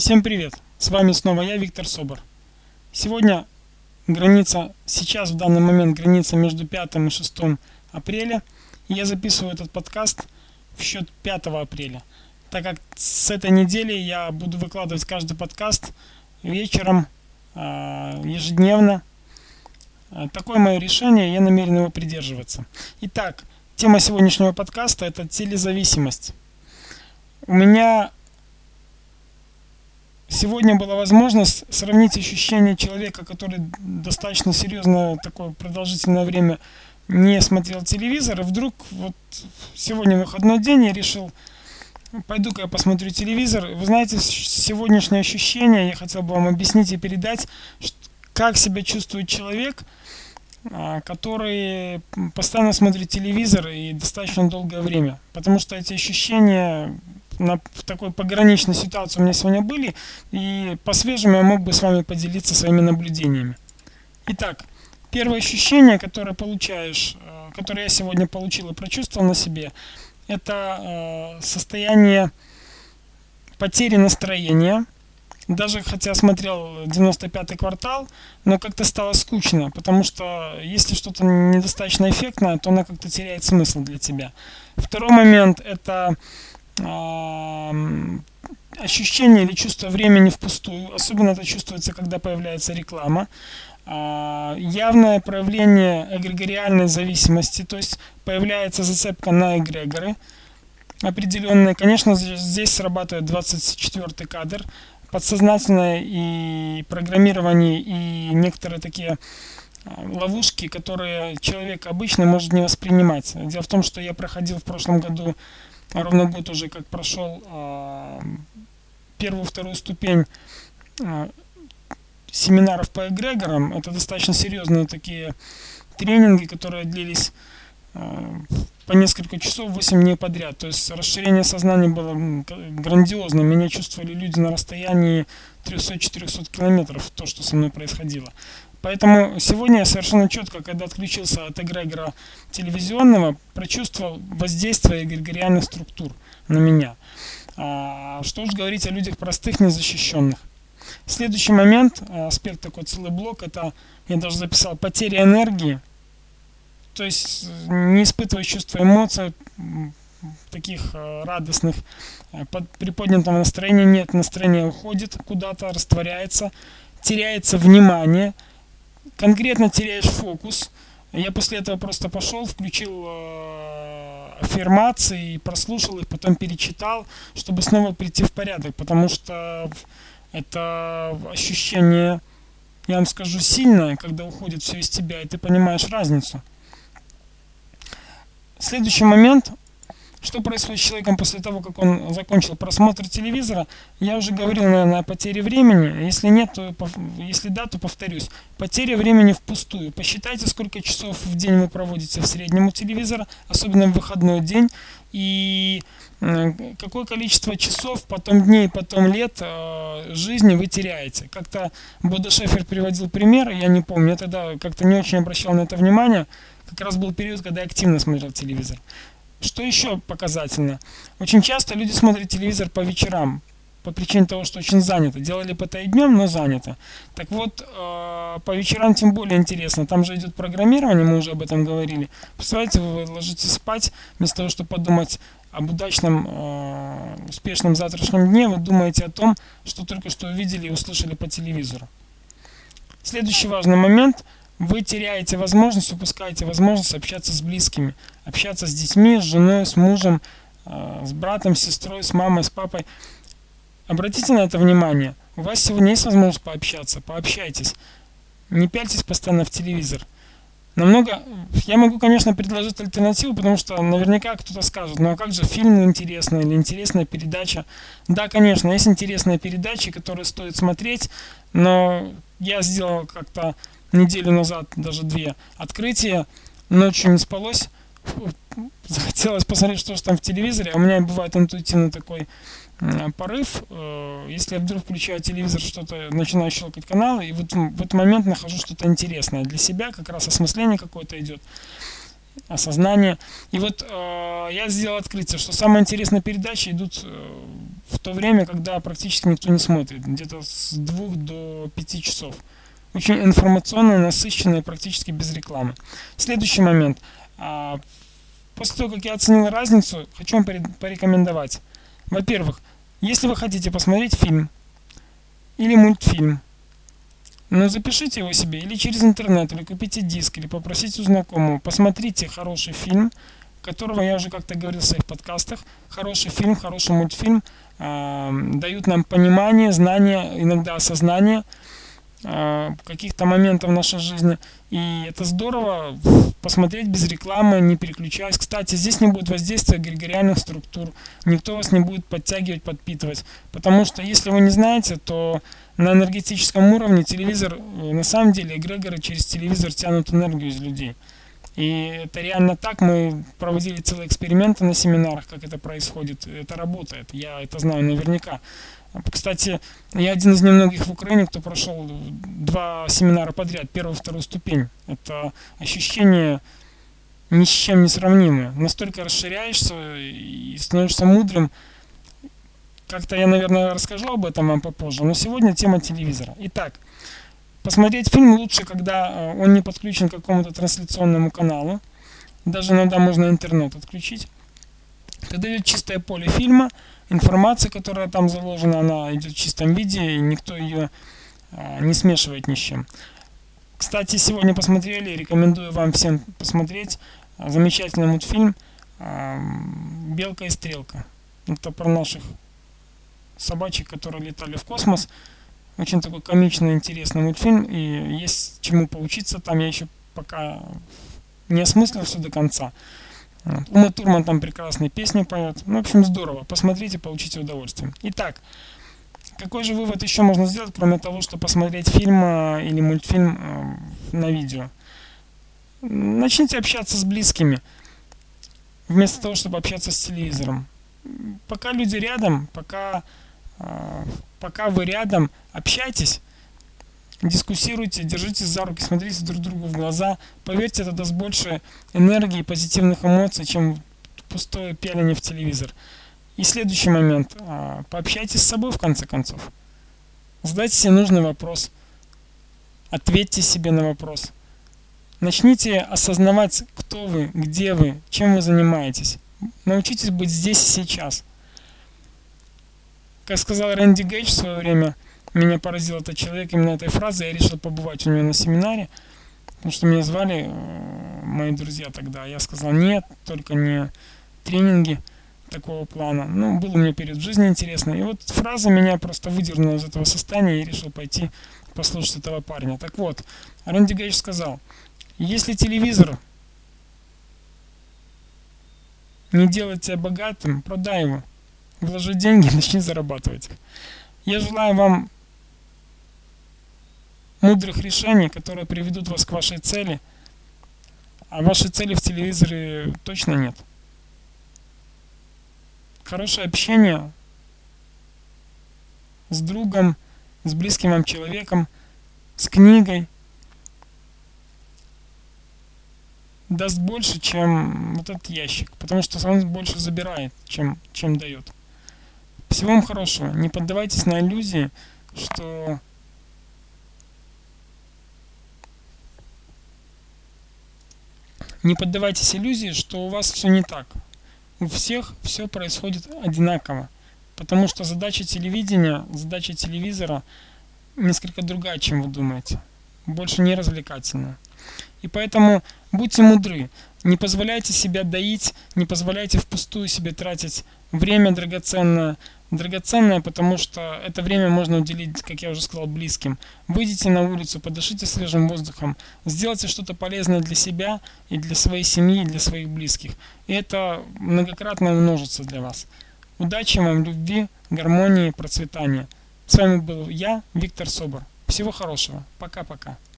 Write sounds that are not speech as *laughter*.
Всем привет! С вами снова я, Виктор Собор. Сегодня граница, сейчас в данный момент граница между 5 и 6 апреля. И я записываю этот подкаст в счет 5 апреля. Так как с этой недели я буду выкладывать каждый подкаст вечером, а, ежедневно. А, такое мое решение, я намерен его придерживаться. Итак, тема сегодняшнего подкаста это телезависимость. У меня Сегодня была возможность сравнить ощущение человека, который достаточно серьезно такое продолжительное время не смотрел телевизор, и вдруг вот сегодня выходной день я решил, пойду-ка я посмотрю телевизор. Вы знаете, сегодняшнее ощущение я хотел бы вам объяснить и передать, как себя чувствует человек, а, который постоянно смотрит телевизор и достаточно долгое время. Потому что эти ощущения на, в такой пограничной ситуации у меня сегодня были, и по-свежему я мог бы с вами поделиться своими наблюдениями. Итак, первое ощущение, которое получаешь, э, которое я сегодня получил и прочувствовал на себе, это э, состояние потери настроения. Даже хотя смотрел 95-й квартал, но как-то стало скучно, потому что если что-то недостаточно эффектное, то оно как-то теряет смысл для тебя. Второй момент это ощущение или чувство времени впустую. Особенно это чувствуется, когда появляется реклама. А, явное проявление эгрегориальной зависимости, то есть появляется зацепка на эгрегоры определенные. Конечно, здесь срабатывает 24 кадр, подсознательное и программирование, и некоторые такие а, ловушки, которые человек обычно может не воспринимать. Дело в том, что я проходил в прошлом году ровно год уже как прошел э, первую, вторую ступень э, семинаров по эгрегорам. Это достаточно серьезные такие тренинги, которые длились э, по несколько часов, 8 дней подряд. То есть расширение сознания было грандиозно. Меня чувствовали люди на расстоянии 300-400 километров, то, что со мной происходило. Поэтому сегодня я совершенно четко, когда отключился от эгрегора телевизионного, прочувствовал воздействие эгрегориальных структур на меня. А, что уж говорить о людях простых, незащищенных. Следующий момент, а, аспект такой целый блок, это я даже записал потеря энергии. То есть не испытывая чувства эмоций, таких а, радостных, под приподнятого настроения нет, настроение уходит куда-то, растворяется, теряется внимание – конкретно теряешь фокус. Я после этого просто пошел, включил э, аффирмации, прослушал их, потом перечитал, чтобы снова прийти в порядок, потому что это ощущение, я вам скажу, сильное, когда уходит все из тебя, и ты понимаешь разницу. Следующий момент что происходит с человеком после того, как он закончил просмотр телевизора? Я уже говорил, наверное, о потере времени. Если нет, то, если да, то повторюсь. Потеря времени впустую. Посчитайте, сколько часов в день вы проводите в среднем у телевизора, особенно в выходной день. И какое количество часов, потом дней, потом лет э, жизни вы теряете. Как-то Бода Шефер приводил пример, я не помню, я тогда как-то не очень обращал на это внимание. Как раз был период, когда я активно смотрел телевизор. Что еще показательно? Очень часто люди смотрят телевизор по вечерам, по причине того, что очень занято. Делали бы это и днем, но занято. Так вот, э, по вечерам тем более интересно. Там же идет программирование, мы уже об этом говорили. Представляете, вы ложитесь спать, вместо того, чтобы подумать об удачном, э, успешном завтрашнем дне, вы думаете о том, что только что увидели и услышали по телевизору. Следующий важный момент – вы теряете возможность, упускаете возможность общаться с близкими, общаться с детьми, с женой, с мужем, э, с братом, с сестрой, с мамой, с папой. Обратите на это внимание. У вас сегодня есть возможность пообщаться, пообщайтесь. Не пяльтесь постоянно в телевизор. Намного, я могу, конечно, предложить альтернативу, потому что наверняка кто-то скажет, ну а как же фильм интересный или интересная передача? Да, конечно, есть интересные передачи, которые стоит смотреть, но я сделал как-то неделю назад, даже две, открытие, ночью не спалось, *laughs* захотелось посмотреть, что же там в телевизоре, у меня бывает интуитивно такой порыв, э, если я вдруг включаю телевизор, что-то начинаю щелкать каналы, и вот в этот момент нахожу что-то интересное для себя, как раз осмысление какое-то идет. Осознание. И вот э, я сделал открытие, что самые интересные передачи идут э, в то время, когда практически никто не смотрит, где-то с двух до пяти часов. Очень информационно, насыщенные, практически без рекламы. Следующий момент. Э, после того, как я оценил разницу, хочу вам порекомендовать. Во-первых, если вы хотите посмотреть фильм или мультфильм, ну, запишите его себе или через интернет, или купите диск, или попросите у знакомого. Посмотрите хороший фильм, которого я уже как-то говорил в своих подкастах. Хороший фильм, хороший мультфильм э, дают нам понимание, знание, иногда осознание каких-то моментов в нашей жизни. И это здорово посмотреть без рекламы, не переключаясь. Кстати, здесь не будет воздействия эгрегориальных структур. Никто вас не будет подтягивать, подпитывать. Потому что если вы не знаете, то на энергетическом уровне телевизор, э, на самом деле эгрегоры через телевизор тянут энергию из людей. И это реально так. Мы проводили целые эксперименты на семинарах, как это происходит. Это работает. Я это знаю наверняка. Кстати, я один из немногих в Украине, кто прошел два семинара подряд, первую и вторую ступень. Это ощущение ни с чем не сравнимое. Настолько расширяешься и становишься мудрым. Как-то я, наверное, расскажу об этом вам попозже. Но сегодня тема телевизора. Итак, посмотреть фильм лучше, когда э, он не подключен к какому-то трансляционному каналу. Даже иногда можно интернет отключить. Когда идет чистое поле фильма – информация, которая там заложена, она идет в чистом виде, и никто ее а, не смешивает ни с чем. Кстати, сегодня посмотрели, рекомендую вам всем посмотреть а, замечательный мультфильм а, «Белка и стрелка». Это про наших собачек, которые летали в космос. Очень такой комичный, интересный мультфильм, и есть чему поучиться. Там я еще пока не осмыслил все до конца. Ума Турман там прекрасные песни поет. Ну, в общем, здорово. Посмотрите, получите удовольствие. Итак, какой же вывод еще можно сделать, кроме того, что посмотреть фильм э, или мультфильм э, на видео? Начните общаться с близкими, вместо того, чтобы общаться с телевизором. Пока люди рядом, пока, э, пока вы рядом, общайтесь, дискуссируйте, держитесь за руки, смотрите друг другу в глаза. Поверьте, это даст больше энергии, позитивных эмоций, чем пустое пяление в телевизор. И следующий момент. А, пообщайтесь с собой в конце концов. Задайте себе нужный вопрос. Ответьте себе на вопрос. Начните осознавать, кто вы, где вы, чем вы занимаетесь. Научитесь быть здесь и сейчас. Как сказал Рэнди Гейдж в свое время – меня поразил этот человек именно этой фразой. Я решил побывать у него на семинаре, потому что меня звали э, мои друзья тогда. Я сказал, нет, только не тренинги такого плана. Ну, было мне перед в жизни интересно. И вот фраза меня просто выдернула из этого состояния и решил пойти послушать этого парня. Так вот, Рэнди Гейдж сказал, если телевизор не делает тебя богатым, продай его. Вложи деньги, *laughs* начни зарабатывать. Я желаю вам мудрых решений, которые приведут вас к вашей цели, а вашей цели в телевизоре точно нет. Хорошее общение с другом, с близким вам человеком, с книгой даст больше, чем вот этот ящик, потому что он больше забирает, чем, чем дает. Всего вам хорошего. Не поддавайтесь на иллюзии, что Не поддавайтесь иллюзии, что у вас все не так. У всех все происходит одинаково. Потому что задача телевидения, задача телевизора несколько другая, чем вы думаете. Больше не развлекательная. И поэтому будьте мудры. Не позволяйте себя доить, не позволяйте впустую себе тратить время драгоценное, драгоценное, потому что это время можно уделить, как я уже сказал, близким. Выйдите на улицу, подышите свежим воздухом, сделайте что-то полезное для себя и для своей семьи, и для своих близких. И это многократно умножится для вас. Удачи вам, любви, гармонии, процветания. С вами был я, Виктор Собор. Всего хорошего. Пока-пока.